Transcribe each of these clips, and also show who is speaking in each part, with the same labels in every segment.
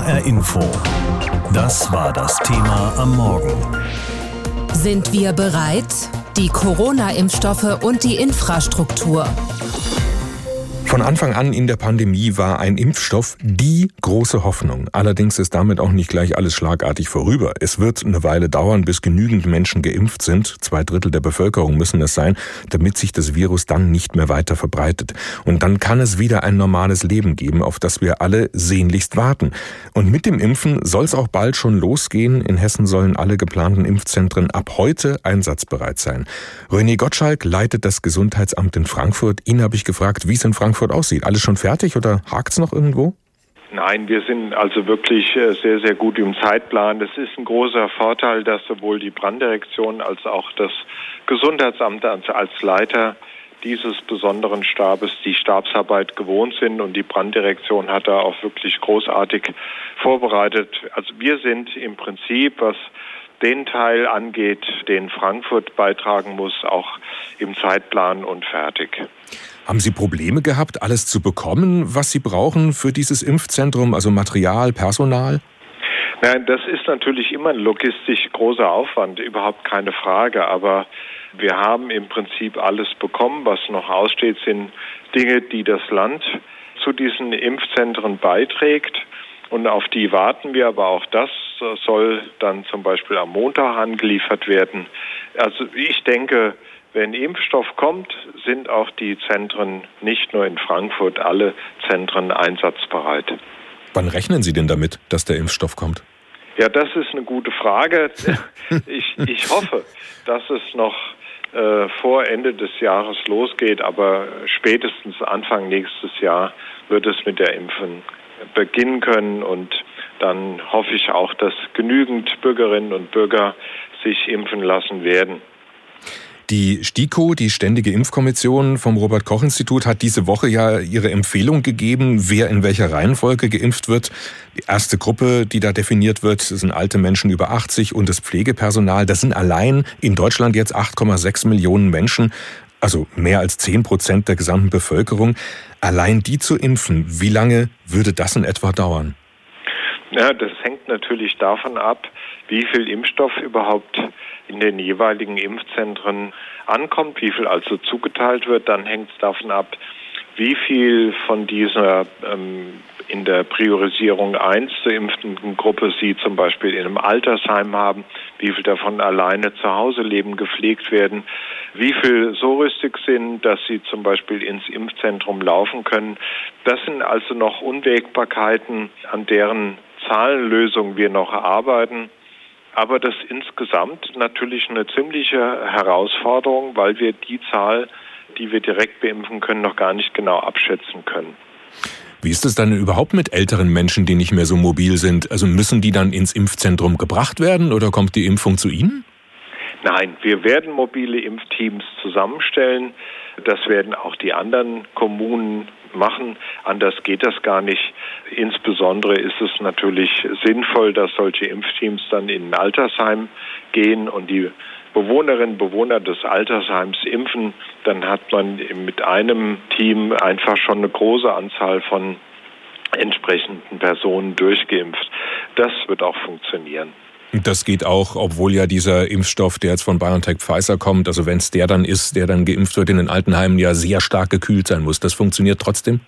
Speaker 1: HR Info. Das war das Thema am Morgen.
Speaker 2: Sind wir bereit? Die Corona-Impfstoffe und die Infrastruktur.
Speaker 3: Von Anfang an in der Pandemie war ein Impfstoff die große Hoffnung. Allerdings ist damit auch nicht gleich alles schlagartig vorüber. Es wird eine Weile dauern, bis genügend Menschen geimpft sind. Zwei Drittel der Bevölkerung müssen es sein, damit sich das Virus dann nicht mehr weiter verbreitet. Und dann kann es wieder ein normales Leben geben, auf das wir alle sehnlichst warten. Und mit dem Impfen soll es auch bald schon losgehen. In Hessen sollen alle geplanten Impfzentren ab heute einsatzbereit sein. René Gottschalk leitet das Gesundheitsamt in Frankfurt. Ihn habe ich gefragt, wie es in Frankfurt Frankfurt aussieht. Alles schon fertig oder hakt es noch irgendwo?
Speaker 4: Nein, wir sind also wirklich äh, sehr, sehr gut im Zeitplan. Das ist ein großer Vorteil, dass sowohl die Branddirektion als auch das Gesundheitsamt als Leiter dieses besonderen Stabes die Stabsarbeit gewohnt sind und die Branddirektion hat da auch wirklich großartig vorbereitet. Also wir sind im Prinzip, was den Teil angeht, den Frankfurt beitragen muss, auch im Zeitplan und fertig.
Speaker 3: Haben Sie Probleme gehabt, alles zu bekommen, was Sie brauchen für dieses Impfzentrum, also Material, Personal?
Speaker 4: Nein, das ist natürlich immer ein logistisch großer Aufwand, überhaupt keine Frage. Aber wir haben im Prinzip alles bekommen. Was noch aussteht, sind Dinge, die das Land zu diesen Impfzentren beiträgt. Und auf die warten wir, aber auch das soll dann zum Beispiel am Montag angeliefert werden. Also ich denke, wenn Impfstoff kommt, sind auch die Zentren, nicht nur in Frankfurt, alle Zentren einsatzbereit.
Speaker 3: Wann rechnen Sie denn damit, dass der Impfstoff kommt?
Speaker 4: Ja, das ist eine gute Frage. Ich, ich hoffe, dass es noch äh, vor Ende des Jahres losgeht, aber spätestens Anfang nächstes Jahr wird es mit der Impfen beginnen können und dann hoffe ich auch, dass genügend Bürgerinnen und Bürger sich impfen lassen werden.
Speaker 3: Die STIKO, die Ständige Impfkommission vom Robert Koch Institut, hat diese Woche ja ihre Empfehlung gegeben, wer in welcher Reihenfolge geimpft wird. Die erste Gruppe, die da definiert wird, sind alte Menschen über 80 und das Pflegepersonal. Das sind allein in Deutschland jetzt 8,6 Millionen Menschen, also mehr als 10 Prozent der gesamten Bevölkerung. Allein die zu impfen, wie lange würde das in etwa dauern?
Speaker 4: Ja, das hängt natürlich davon ab, wie viel Impfstoff überhaupt in den jeweiligen Impfzentren ankommt, wie viel also zugeteilt wird. Dann hängt es davon ab, wie viel von dieser ähm, in der Priorisierung 1 zu impfenden Gruppe Sie zum Beispiel in einem Altersheim haben, wie viel davon alleine zu Hause leben, gepflegt werden, wie viel so rüstig sind, dass sie zum Beispiel ins Impfzentrum laufen können. Das sind also noch Unwägbarkeiten, an deren Zahlenlösung wir noch arbeiten. Aber das insgesamt natürlich eine ziemliche Herausforderung, weil wir die Zahl, die wir direkt beimpfen können, noch gar nicht genau abschätzen können.
Speaker 3: Wie ist es dann überhaupt mit älteren Menschen, die nicht mehr so mobil sind? Also müssen die dann ins Impfzentrum gebracht werden oder kommt die Impfung zu ihnen?
Speaker 4: Nein, wir werden mobile Impfteams zusammenstellen. Das werden auch die anderen Kommunen machen. Anders geht das gar nicht. Insbesondere ist es natürlich sinnvoll, dass solche Impfteams dann in ein Altersheim gehen und die Bewohnerinnen und Bewohner des Altersheims impfen. Dann hat man mit einem Team einfach schon eine große Anzahl von entsprechenden Personen durchgeimpft. Das wird auch funktionieren.
Speaker 3: Das geht auch, obwohl ja dieser Impfstoff, der jetzt von BioNTech Pfizer kommt, also wenn es der dann ist, der dann geimpft wird in den Altenheimen, ja sehr stark gekühlt sein muss. Das funktioniert trotzdem?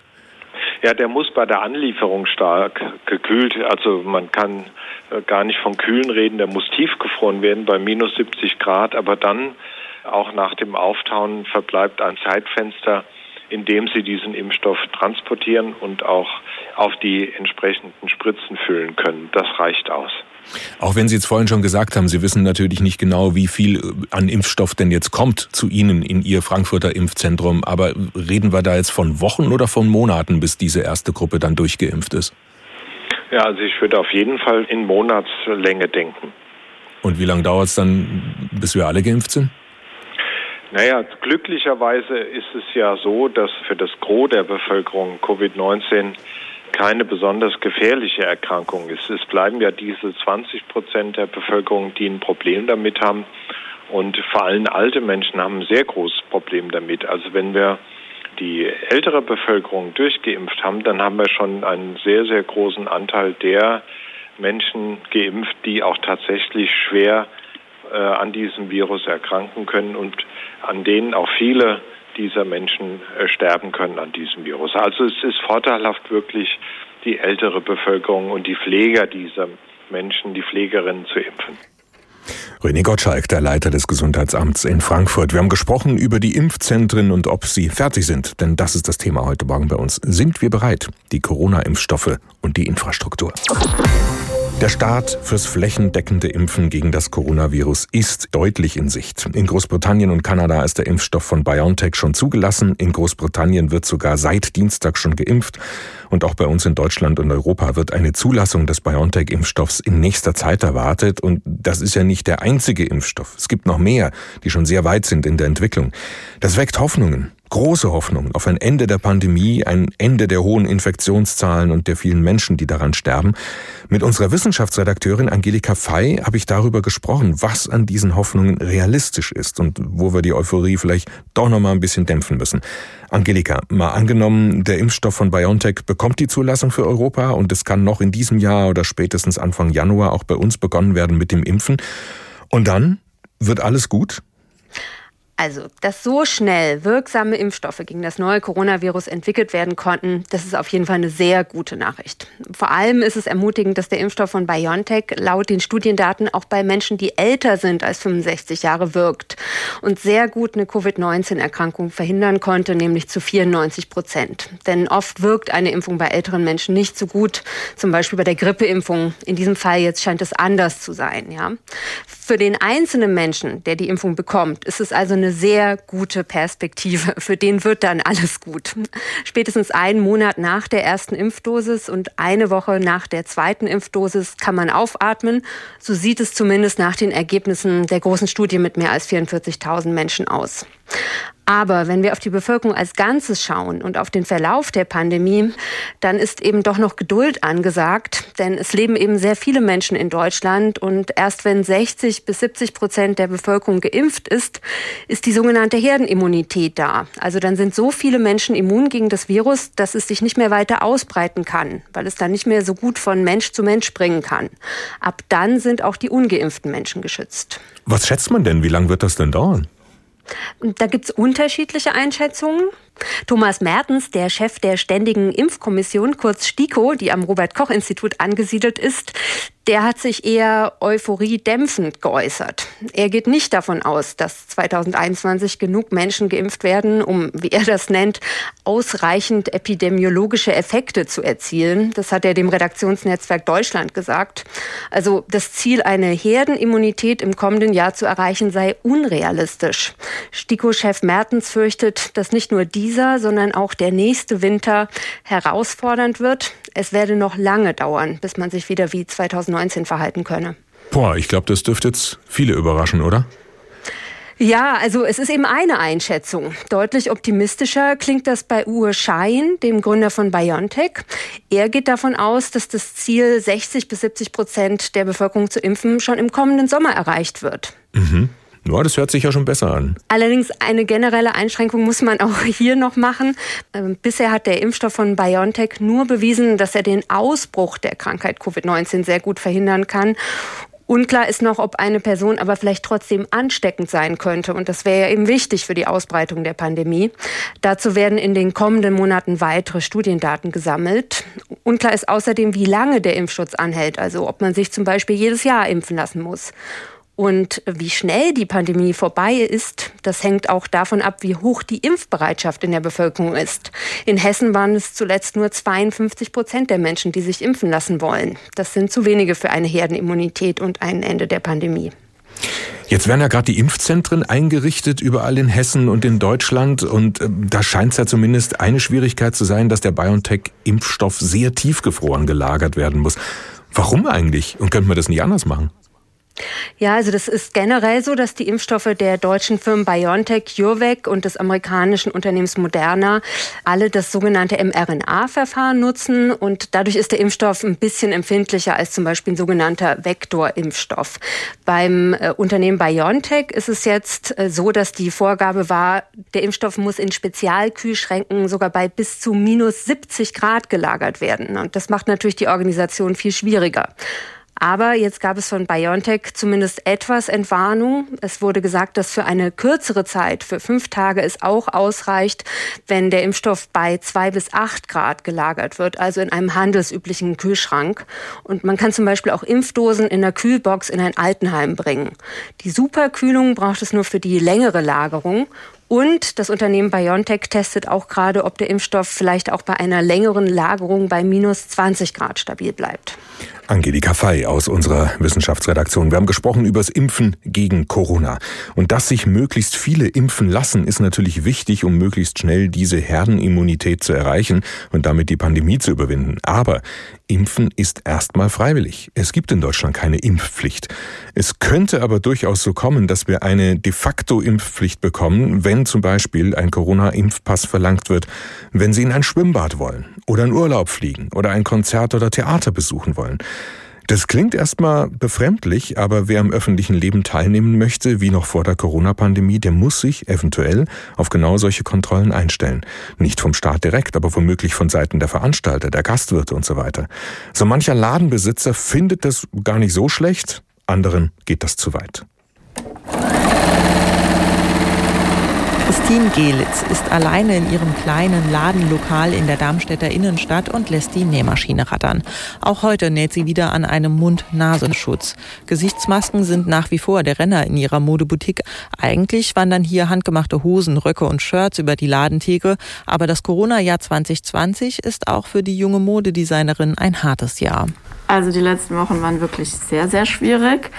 Speaker 4: Ja, der muss bei der Anlieferung stark gekühlt. Also man kann äh, gar nicht von Kühlen reden, der muss tiefgefroren werden bei minus 70 Grad, aber dann auch nach dem Auftauen verbleibt ein Zeitfenster, in dem Sie diesen Impfstoff transportieren und auch auf die entsprechenden Spritzen füllen können. Das reicht aus.
Speaker 3: Auch wenn Sie jetzt vorhin schon gesagt haben, Sie wissen natürlich nicht genau, wie viel an Impfstoff denn jetzt kommt zu Ihnen in Ihr Frankfurter Impfzentrum. Aber reden wir da jetzt von Wochen oder von Monaten, bis diese erste Gruppe dann durchgeimpft ist?
Speaker 4: Ja, also ich würde auf jeden Fall in Monatslänge denken.
Speaker 3: Und wie lange dauert es dann, bis wir alle geimpft sind?
Speaker 4: Naja, glücklicherweise ist es ja so, dass für das Gros der Bevölkerung Covid-19 keine besonders gefährliche Erkrankung ist. Es bleiben ja diese 20 Prozent der Bevölkerung, die ein Problem damit haben. Und vor allem alte Menschen haben ein sehr großes Problem damit. Also wenn wir die ältere Bevölkerung durchgeimpft haben, dann haben wir schon einen sehr, sehr großen Anteil der Menschen geimpft, die auch tatsächlich schwer äh, an diesem Virus erkranken können und an denen auch viele dieser Menschen äh, sterben können an diesem Virus. Also es ist vorteilhaft wirklich die ältere Bevölkerung und die Pfleger dieser Menschen, die Pflegerinnen zu impfen.
Speaker 3: René Gottschalk, der Leiter des Gesundheitsamts in Frankfurt. Wir haben gesprochen über die Impfzentren und ob sie fertig sind, denn das ist das Thema heute Morgen bei uns. Sind wir bereit? Die Corona-Impfstoffe und die Infrastruktur. Der Start fürs flächendeckende Impfen gegen das Coronavirus ist deutlich in Sicht. In Großbritannien und Kanada ist der Impfstoff von BioNTech schon zugelassen. In Großbritannien wird sogar seit Dienstag schon geimpft. Und auch bei uns in Deutschland und Europa wird eine Zulassung des BioNTech-Impfstoffs in nächster Zeit erwartet. Und das ist ja nicht der einzige Impfstoff. Es gibt noch mehr, die schon sehr weit sind in der Entwicklung. Das weckt Hoffnungen große Hoffnung auf ein Ende der Pandemie, ein Ende der hohen Infektionszahlen und der vielen Menschen, die daran sterben. Mit unserer Wissenschaftsredakteurin Angelika Fey habe ich darüber gesprochen, was an diesen Hoffnungen realistisch ist und wo wir die Euphorie vielleicht doch noch mal ein bisschen dämpfen müssen. Angelika, mal angenommen, der Impfstoff von BioNTech bekommt die Zulassung für Europa und es kann noch in diesem Jahr oder spätestens Anfang Januar auch bei uns begonnen werden mit dem Impfen. Und dann wird alles gut?
Speaker 5: Also, dass so schnell wirksame Impfstoffe gegen das neue Coronavirus entwickelt werden konnten, das ist auf jeden Fall eine sehr gute Nachricht. Vor allem ist es ermutigend, dass der Impfstoff von BioNTech laut den Studiendaten auch bei Menschen, die älter sind als 65 Jahre, wirkt und sehr gut eine Covid-19-Erkrankung verhindern konnte, nämlich zu 94 Prozent. Denn oft wirkt eine Impfung bei älteren Menschen nicht so gut, zum Beispiel bei der Grippeimpfung. In diesem Fall jetzt scheint es anders zu sein. Ja? Für den einzelnen Menschen, der die Impfung bekommt, ist es also eine sehr gute Perspektive. Für den wird dann alles gut. Spätestens einen Monat nach der ersten Impfdosis und eine Woche nach der zweiten Impfdosis kann man aufatmen. So sieht es zumindest nach den Ergebnissen der großen Studie mit mehr als 44.000 Menschen aus. Aber wenn wir auf die Bevölkerung als Ganzes schauen und auf den Verlauf der Pandemie, dann ist eben doch noch Geduld angesagt, denn es leben eben sehr viele Menschen in Deutschland und erst wenn 60 bis 70 Prozent der Bevölkerung geimpft ist, ist die sogenannte Herdenimmunität da. Also dann sind so viele Menschen immun gegen das Virus, dass es sich nicht mehr weiter ausbreiten kann, weil es dann nicht mehr so gut von Mensch zu Mensch springen kann. Ab dann sind auch die ungeimpften Menschen geschützt.
Speaker 3: Was schätzt man denn? Wie lange wird das denn dauern?
Speaker 5: Da gibt's unterschiedliche Einschätzungen. Thomas Mertens, der Chef der Ständigen Impfkommission, kurz STIKO, die am Robert Koch Institut angesiedelt ist, der hat sich eher euphoriedämpfend geäußert. Er geht nicht davon aus, dass 2021 genug Menschen geimpft werden, um, wie er das nennt, ausreichend epidemiologische Effekte zu erzielen. Das hat er dem Redaktionsnetzwerk Deutschland gesagt. Also das Ziel, eine Herdenimmunität im kommenden Jahr zu erreichen, sei unrealistisch. STIKO-Chef Mertens fürchtet, dass nicht nur dieser, sondern auch der nächste Winter herausfordernd wird. Es werde noch lange dauern, bis man sich wieder wie 2019 2019 verhalten könne.
Speaker 3: Boah, ich glaube, das dürfte jetzt viele überraschen, oder?
Speaker 5: Ja, also es ist eben eine Einschätzung. Deutlich optimistischer klingt das bei Uwe Schein, dem Gründer von BioNTech. Er geht davon aus, dass das Ziel 60 bis 70 Prozent der Bevölkerung zu impfen schon im kommenden Sommer erreicht wird.
Speaker 3: Mhm. Ja, das hört sich ja schon besser an.
Speaker 5: Allerdings eine generelle Einschränkung muss man auch hier noch machen. Ähm, bisher hat der Impfstoff von BioNTech nur bewiesen, dass er den Ausbruch der Krankheit Covid-19 sehr gut verhindern kann. Unklar ist noch, ob eine Person aber vielleicht trotzdem ansteckend sein könnte. Und das wäre ja eben wichtig für die Ausbreitung der Pandemie. Dazu werden in den kommenden Monaten weitere Studiendaten gesammelt. Unklar ist außerdem, wie lange der Impfschutz anhält. Also ob man sich zum Beispiel jedes Jahr impfen lassen muss. Und wie schnell die Pandemie vorbei ist, das hängt auch davon ab, wie hoch die Impfbereitschaft in der Bevölkerung ist. In Hessen waren es zuletzt nur 52 Prozent der Menschen, die sich impfen lassen wollen. Das sind zu wenige für eine Herdenimmunität und ein Ende der Pandemie.
Speaker 3: Jetzt werden ja gerade die Impfzentren eingerichtet, überall in Hessen und in Deutschland. Und äh, da scheint es ja zumindest eine Schwierigkeit zu sein, dass der BioNTech-Impfstoff sehr tiefgefroren gelagert werden muss. Warum eigentlich? Und könnte man das nicht anders machen?
Speaker 5: Ja, also das ist generell so, dass die Impfstoffe der deutschen Firmen BioNTech, CureVac und des amerikanischen Unternehmens Moderna alle das sogenannte mRNA-Verfahren nutzen und dadurch ist der Impfstoff ein bisschen empfindlicher als zum Beispiel ein sogenannter Vektorimpfstoff. Beim äh, Unternehmen BioNTech ist es jetzt äh, so, dass die Vorgabe war, der Impfstoff muss in Spezialkühlschränken sogar bei bis zu minus 70 Grad gelagert werden. Und das macht natürlich die Organisation viel schwieriger. Aber jetzt gab es von BioNTech zumindest etwas Entwarnung. Es wurde gesagt, dass für eine kürzere Zeit, für fünf Tage, es auch ausreicht, wenn der Impfstoff bei zwei bis acht Grad gelagert wird, also in einem handelsüblichen Kühlschrank. Und man kann zum Beispiel auch Impfdosen in einer Kühlbox in ein Altenheim bringen. Die Superkühlung braucht es nur für die längere Lagerung. Und das Unternehmen BioNTech testet auch gerade, ob der Impfstoff vielleicht auch bei einer längeren Lagerung bei minus 20 Grad stabil bleibt.
Speaker 3: Angelika Fey aus unserer Wissenschaftsredaktion. Wir haben gesprochen über das Impfen gegen Corona. Und dass sich möglichst viele impfen lassen, ist natürlich wichtig, um möglichst schnell diese Herdenimmunität zu erreichen und damit die Pandemie zu überwinden. Aber Impfen ist erstmal freiwillig. Es gibt in Deutschland keine Impfpflicht. Es könnte aber durchaus so kommen, dass wir eine de facto Impfpflicht bekommen, wenn zum Beispiel ein Corona-Impfpass verlangt wird, wenn Sie in ein Schwimmbad wollen oder in Urlaub fliegen oder ein Konzert oder Theater besuchen wollen. Das klingt erstmal befremdlich, aber wer am öffentlichen Leben teilnehmen möchte, wie noch vor der Corona-Pandemie, der muss sich eventuell auf genau solche Kontrollen einstellen. Nicht vom Staat direkt, aber womöglich von Seiten der Veranstalter, der Gastwirte und so weiter. So mancher Ladenbesitzer findet das gar nicht so schlecht, anderen geht das zu weit.
Speaker 6: Christine Gelitz ist alleine in ihrem kleinen Ladenlokal in der Darmstädter Innenstadt und lässt die Nähmaschine rattern. Auch heute näht sie wieder an einem Mund-Nasenschutz. Gesichtsmasken sind nach wie vor der Renner in ihrer Modeboutique. Eigentlich wandern hier handgemachte Hosen, Röcke und Shirts über die Ladentheke. Aber das Corona-Jahr 2020 ist auch für die junge Modedesignerin ein hartes Jahr.
Speaker 7: Also die letzten Wochen waren wirklich sehr, sehr schwierig.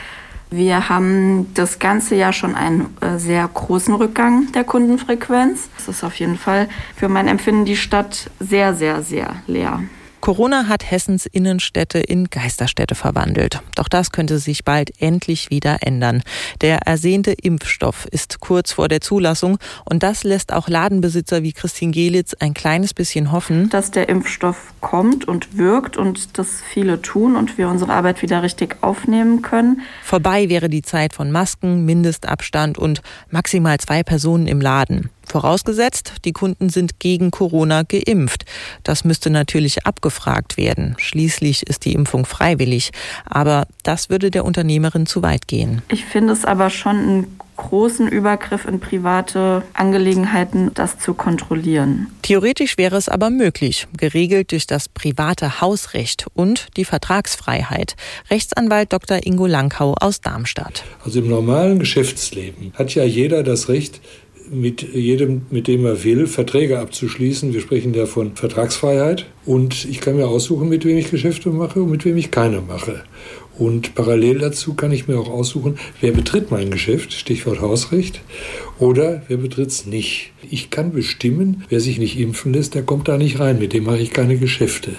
Speaker 7: Wir haben das ganze Jahr schon einen äh, sehr großen Rückgang der Kundenfrequenz. Es ist auf jeden Fall für mein Empfinden die Stadt sehr, sehr, sehr leer.
Speaker 6: Corona hat Hessens Innenstädte in Geisterstädte verwandelt. Doch das könnte sich bald endlich wieder ändern. Der ersehnte Impfstoff ist kurz vor der Zulassung und das lässt auch Ladenbesitzer wie Christine Gelitz ein kleines bisschen hoffen,
Speaker 7: dass der Impfstoff kommt und wirkt und das viele tun und wir unsere Arbeit wieder richtig aufnehmen können.
Speaker 6: Vorbei wäre die Zeit von Masken, Mindestabstand und maximal zwei Personen im Laden. Vorausgesetzt, die Kunden sind gegen Corona geimpft. Das müsste natürlich abgefragt werden. Schließlich ist die Impfung freiwillig. Aber das würde der Unternehmerin zu weit gehen.
Speaker 7: Ich finde es aber schon einen großen Übergriff in private Angelegenheiten, das zu kontrollieren.
Speaker 6: Theoretisch wäre es aber möglich, geregelt durch das private Hausrecht und die Vertragsfreiheit. Rechtsanwalt Dr. Ingo Langkau aus Darmstadt.
Speaker 8: Also im normalen Geschäftsleben hat ja jeder das Recht, mit jedem, mit dem er will, Verträge abzuschließen. Wir sprechen ja von Vertragsfreiheit. Und ich kann mir aussuchen, mit wem ich Geschäfte mache und mit wem ich keine mache. Und parallel dazu kann ich mir auch aussuchen, wer betritt mein Geschäft, Stichwort Hausrecht, oder wer betritt es nicht. Ich kann bestimmen, wer sich nicht impfen lässt, der kommt da nicht rein, mit dem mache ich keine Geschäfte.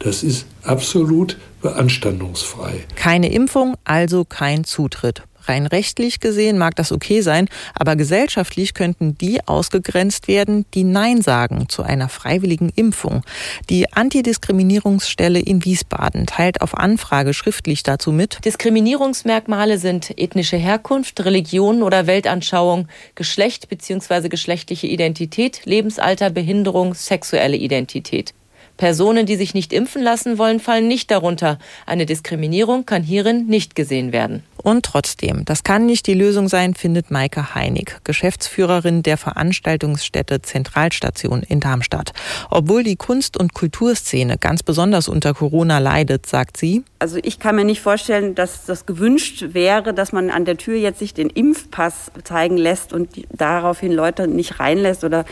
Speaker 8: Das ist absolut beanstandungsfrei.
Speaker 6: Keine Impfung, also kein Zutritt. Rein rechtlich gesehen mag das okay sein, aber gesellschaftlich könnten die ausgegrenzt werden, die Nein sagen zu einer freiwilligen Impfung. Die Antidiskriminierungsstelle in Wiesbaden teilt auf Anfrage schriftlich dazu mit.
Speaker 9: Diskriminierungsmerkmale sind ethnische Herkunft, Religion oder Weltanschauung, Geschlecht bzw. geschlechtliche Identität, Lebensalter, Behinderung, sexuelle Identität. Personen, die sich nicht impfen lassen wollen, fallen nicht darunter. Eine Diskriminierung kann hierin nicht gesehen werden.
Speaker 6: Und trotzdem, das kann nicht die Lösung sein, findet Maike Heinig, Geschäftsführerin der Veranstaltungsstätte Zentralstation in Darmstadt. Obwohl die Kunst- und Kulturszene ganz besonders unter Corona leidet, sagt sie.
Speaker 10: Also ich kann mir nicht vorstellen, dass das gewünscht wäre, dass man an der Tür jetzt sich den Impfpass zeigen lässt und daraufhin Leute nicht reinlässt oder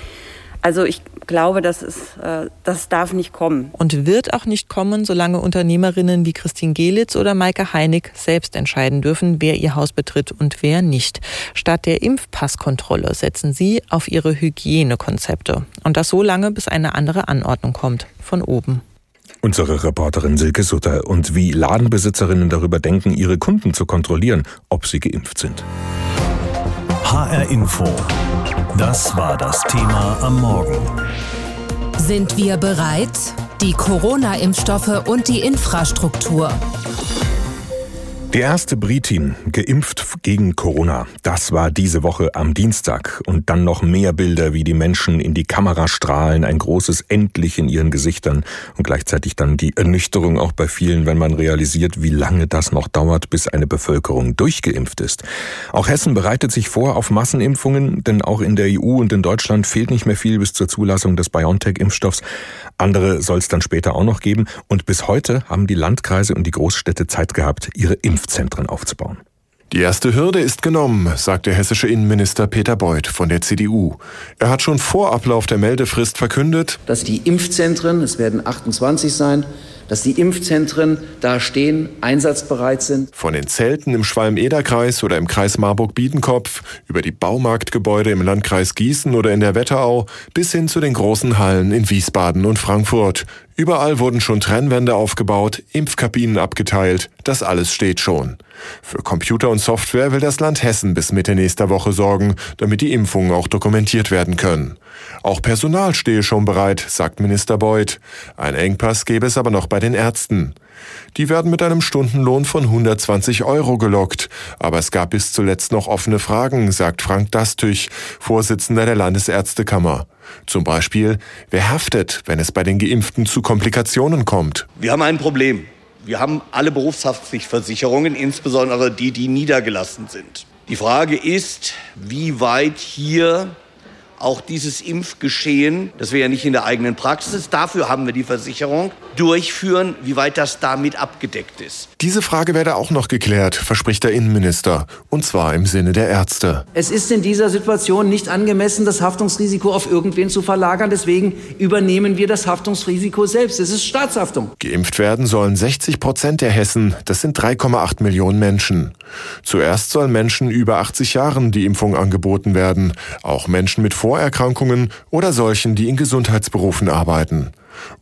Speaker 10: also ich glaube, das, ist, äh, das darf nicht kommen.
Speaker 6: Und wird auch nicht kommen, solange Unternehmerinnen wie Christine Gelitz oder Maike Heinig selbst entscheiden dürfen, wer ihr Haus betritt und wer nicht. Statt der Impfpasskontrolle setzen sie auf ihre Hygienekonzepte. Und das so lange, bis eine andere Anordnung kommt, von oben.
Speaker 3: Unsere Reporterin Silke Sutter und wie Ladenbesitzerinnen darüber denken, ihre Kunden zu kontrollieren, ob sie geimpft sind.
Speaker 1: HR Info. Das war das Thema am Morgen.
Speaker 2: Sind wir bereit? Die Corona-Impfstoffe und die Infrastruktur.
Speaker 3: Die erste Britin geimpft gegen Corona. Das war diese Woche am Dienstag. Und dann noch mehr Bilder, wie die Menschen in die Kamera strahlen, ein großes Endlich in ihren Gesichtern und gleichzeitig dann die Ernüchterung auch bei vielen, wenn man realisiert, wie lange das noch dauert, bis eine Bevölkerung durchgeimpft ist. Auch Hessen bereitet sich vor auf Massenimpfungen, denn auch in der EU und in Deutschland fehlt nicht mehr viel bis zur Zulassung des BioNTech-Impfstoffs. Andere soll es dann später auch noch geben. Und bis heute haben die Landkreise und die Großstädte Zeit gehabt, ihre Impf Impfzentren aufzubauen.
Speaker 11: Die erste Hürde ist genommen, sagt der hessische Innenminister Peter Beuth von der CDU. Er hat schon vor Ablauf der Meldefrist verkündet,
Speaker 12: dass die Impfzentren, es werden 28 sein, dass die Impfzentren da stehen, einsatzbereit sind.
Speaker 11: Von den Zelten im Schwalm-Eder-Kreis oder im Kreis Marburg-Biedenkopf über die Baumarktgebäude im Landkreis Gießen oder in der Wetterau bis hin zu den großen Hallen in Wiesbaden und Frankfurt. Überall wurden schon Trennwände aufgebaut, Impfkabinen abgeteilt. Das alles steht schon. Für Computer und Software will das Land Hessen bis Mitte nächster Woche sorgen, damit die Impfungen auch dokumentiert werden können. Auch Personal stehe schon bereit, sagt Minister Beuth. Ein Engpass gäbe es aber noch bei den Ärzten. Die werden mit einem Stundenlohn von 120 Euro gelockt. Aber es gab bis zuletzt noch offene Fragen, sagt Frank Dastüch, Vorsitzender der Landesärztekammer. Zum Beispiel, wer haftet, wenn es bei den Geimpften zu Komplikationen kommt?
Speaker 13: Wir haben ein Problem. Wir haben alle Berufshaftpflichtversicherungen, insbesondere die, die niedergelassen sind. Die Frage ist, wie weit hier auch dieses Impfgeschehen, das wir ja nicht in der eigenen Praxis, dafür haben wir die Versicherung, durchführen, wie weit das damit abgedeckt ist.
Speaker 11: Diese Frage werde auch noch geklärt, verspricht der Innenminister, und zwar im Sinne der Ärzte.
Speaker 12: Es ist in dieser Situation nicht angemessen, das Haftungsrisiko auf irgendwen zu verlagern, deswegen übernehmen wir das Haftungsrisiko selbst. Es ist Staatshaftung.
Speaker 11: Geimpft werden sollen 60 Prozent der Hessen, das sind 3,8 Millionen Menschen. Zuerst sollen Menschen über 80 Jahren die Impfung angeboten werden, auch Menschen mit Vorerkrankungen oder solchen, die in Gesundheitsberufen arbeiten.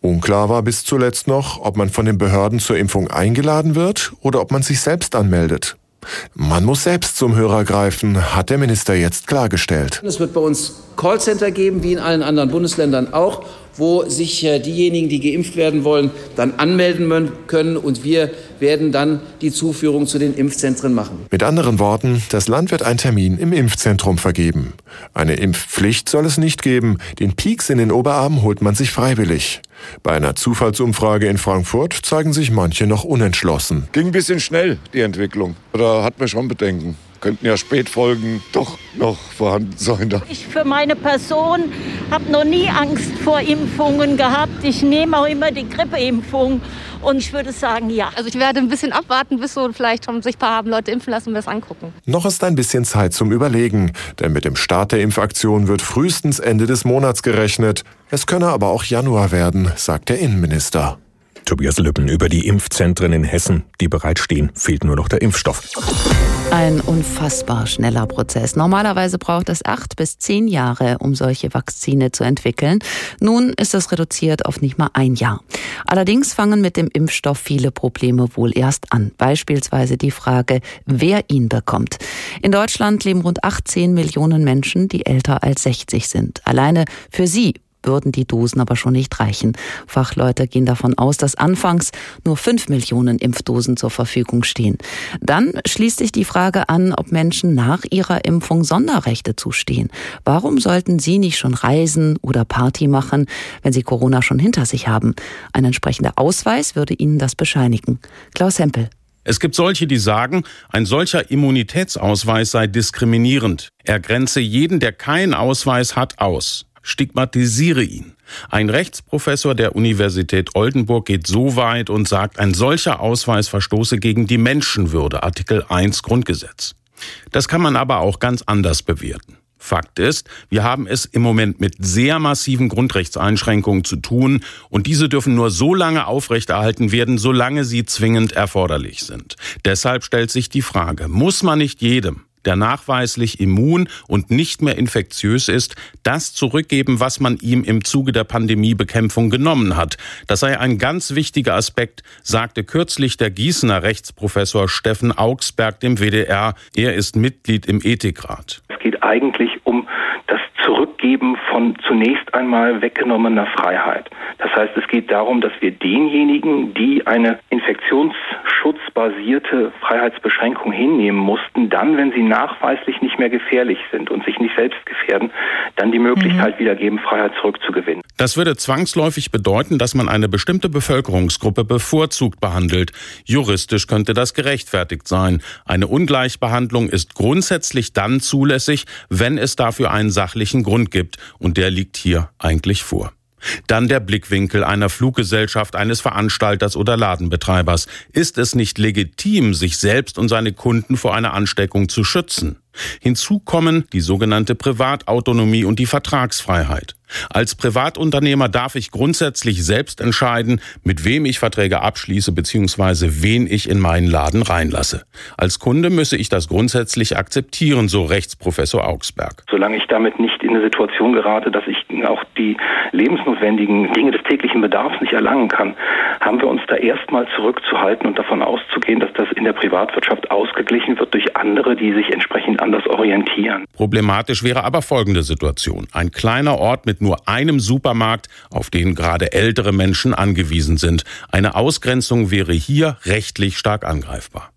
Speaker 11: Unklar war bis zuletzt noch, ob man von den Behörden zur Impfung eingeladen wird oder ob man sich selbst anmeldet. Man muss selbst zum Hörer greifen, hat der Minister jetzt klargestellt.
Speaker 12: Es wird bei uns Callcenter geben, wie in allen anderen Bundesländern auch, wo sich äh, diejenigen, die geimpft werden wollen, dann anmelden können und wir werden dann die Zuführung zu den Impfzentren machen.
Speaker 11: Mit anderen Worten, das Land wird einen Termin im Impfzentrum vergeben. Eine Impfpflicht soll es nicht geben. Den Pieks in den Oberarm holt man sich freiwillig. Bei einer Zufallsumfrage in Frankfurt zeigen sich manche noch unentschlossen.
Speaker 14: Ging ein bisschen schnell, die Entwicklung. Da hat man schon Bedenken könnten ja Spätfolgen doch noch vorhanden sein.
Speaker 15: Ich für meine Person habe noch nie Angst vor Impfungen gehabt. Ich nehme auch immer die Grippeimpfung. Und ich würde sagen, ja.
Speaker 5: Also ich werde ein bisschen abwarten, bis so vielleicht schon sich ein paar haben Leute impfen lassen und wir es angucken.
Speaker 11: Noch ist ein bisschen Zeit zum Überlegen, denn mit dem Start der Impfaktion wird frühestens Ende des Monats gerechnet. Es könne aber auch Januar werden, sagt der Innenminister.
Speaker 3: Tobias Lüppen über die Impfzentren in Hessen, die bereitstehen, fehlt nur noch der Impfstoff.
Speaker 16: Ein unfassbar schneller Prozess. Normalerweise braucht es acht bis zehn Jahre, um solche Vakzine zu entwickeln. Nun ist es reduziert auf nicht mal ein Jahr. Allerdings fangen mit dem Impfstoff viele Probleme wohl erst an. Beispielsweise die Frage, wer ihn bekommt. In Deutschland leben rund 18 Millionen Menschen, die älter als 60 sind. Alleine für sie würden die Dosen aber schon nicht reichen. Fachleute gehen davon aus, dass anfangs nur fünf Millionen Impfdosen zur Verfügung stehen. Dann schließt sich die Frage an, ob Menschen nach ihrer Impfung Sonderrechte zustehen. Warum sollten sie nicht schon reisen oder Party machen, wenn sie Corona schon hinter sich haben? Ein entsprechender Ausweis würde ihnen das bescheinigen. Klaus Hempel.
Speaker 17: Es gibt solche, die sagen, ein solcher Immunitätsausweis sei diskriminierend. Er grenze jeden, der keinen Ausweis hat, aus stigmatisiere ihn. Ein Rechtsprofessor der Universität Oldenburg geht so weit und sagt, ein solcher Ausweis verstoße gegen die Menschenwürde, Artikel 1 Grundgesetz. Das kann man aber auch ganz anders bewerten. Fakt ist, wir haben es im Moment mit sehr massiven Grundrechtseinschränkungen zu tun und diese dürfen nur so lange aufrechterhalten werden, solange sie zwingend erforderlich sind. Deshalb stellt sich die Frage, muss man nicht jedem, der nachweislich immun und nicht mehr infektiös ist, das zurückgeben, was man ihm im Zuge der Pandemiebekämpfung genommen hat. Das sei ein ganz wichtiger Aspekt, sagte kürzlich der Gießener Rechtsprofessor Steffen Augsberg dem WDR. Er ist Mitglied im Ethikrat.
Speaker 18: Es geht eigentlich um das Zurückgeben von zunächst einmal weggenommener Freiheit. Das heißt, es geht darum, dass wir denjenigen, die eine infektionsschutzbasierte Freiheitsbeschränkung hinnehmen mussten, dann, wenn sie nachweislich nicht mehr gefährlich sind und sich nicht selbst gefährden, dann die Möglichkeit mhm. wieder geben, Freiheit zurückzugewinnen.
Speaker 17: Das würde zwangsläufig bedeuten, dass man eine bestimmte Bevölkerungsgruppe bevorzugt behandelt. Juristisch könnte das gerechtfertigt sein. Eine Ungleichbehandlung ist grundsätzlich dann zulässig, wenn es dafür einen sachlichen Grund gibt. Und der liegt hier eigentlich vor. Dann der Blickwinkel einer Fluggesellschaft, eines Veranstalters oder Ladenbetreibers. Ist es nicht legitim, sich selbst und seine Kunden vor einer Ansteckung zu schützen? Hinzu kommen die sogenannte Privatautonomie und die Vertragsfreiheit. Als Privatunternehmer darf ich grundsätzlich selbst entscheiden, mit wem ich Verträge abschließe bzw. wen ich in meinen Laden reinlasse. Als Kunde müsse ich das grundsätzlich akzeptieren, so Rechtsprofessor Augsberg.
Speaker 18: Solange ich damit nicht in eine Situation gerate, dass ich auch die lebensnotwendigen Dinge des täglichen Bedarfs nicht erlangen kann, haben wir uns da erstmal zurückzuhalten und davon auszugehen, dass das in der Privatwirtschaft ausgeglichen wird durch andere, die sich entsprechend anders orientieren.
Speaker 17: Problematisch wäre aber folgende Situation. Ein kleiner Ort mit nur einem Supermarkt, auf den gerade ältere Menschen angewiesen sind. Eine Ausgrenzung wäre hier rechtlich stark angreifbar.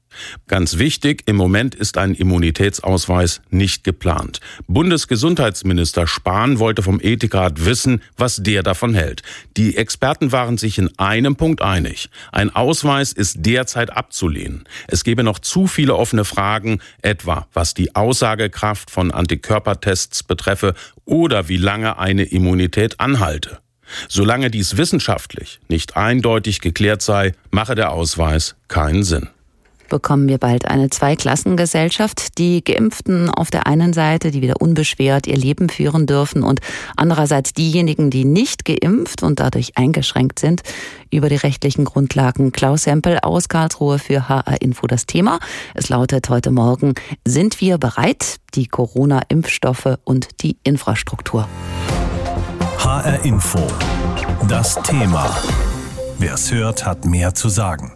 Speaker 17: Ganz wichtig, im Moment ist ein Immunitätsausweis nicht geplant. Bundesgesundheitsminister Spahn wollte vom Ethikrat wissen, was der davon hält. Die Experten waren sich in einem Punkt einig. Ein Ausweis ist derzeit abzulehnen. Es gebe noch zu viele offene Fragen, etwa was die Aussagekraft von Antikörpertests betreffe oder wie lange eine Immunität anhalte. Solange dies wissenschaftlich nicht eindeutig geklärt sei, mache der Ausweis keinen Sinn
Speaker 16: bekommen wir bald eine Zweiklassengesellschaft. Die Geimpften auf der einen Seite, die wieder unbeschwert ihr Leben führen dürfen und andererseits diejenigen, die nicht geimpft und dadurch eingeschränkt sind. Über die rechtlichen Grundlagen Klaus Hempel aus Karlsruhe für HR Info das Thema. Es lautet heute Morgen, sind wir bereit? Die Corona-Impfstoffe und die Infrastruktur.
Speaker 1: HR Info. Das Thema. Wer es hört, hat mehr zu sagen.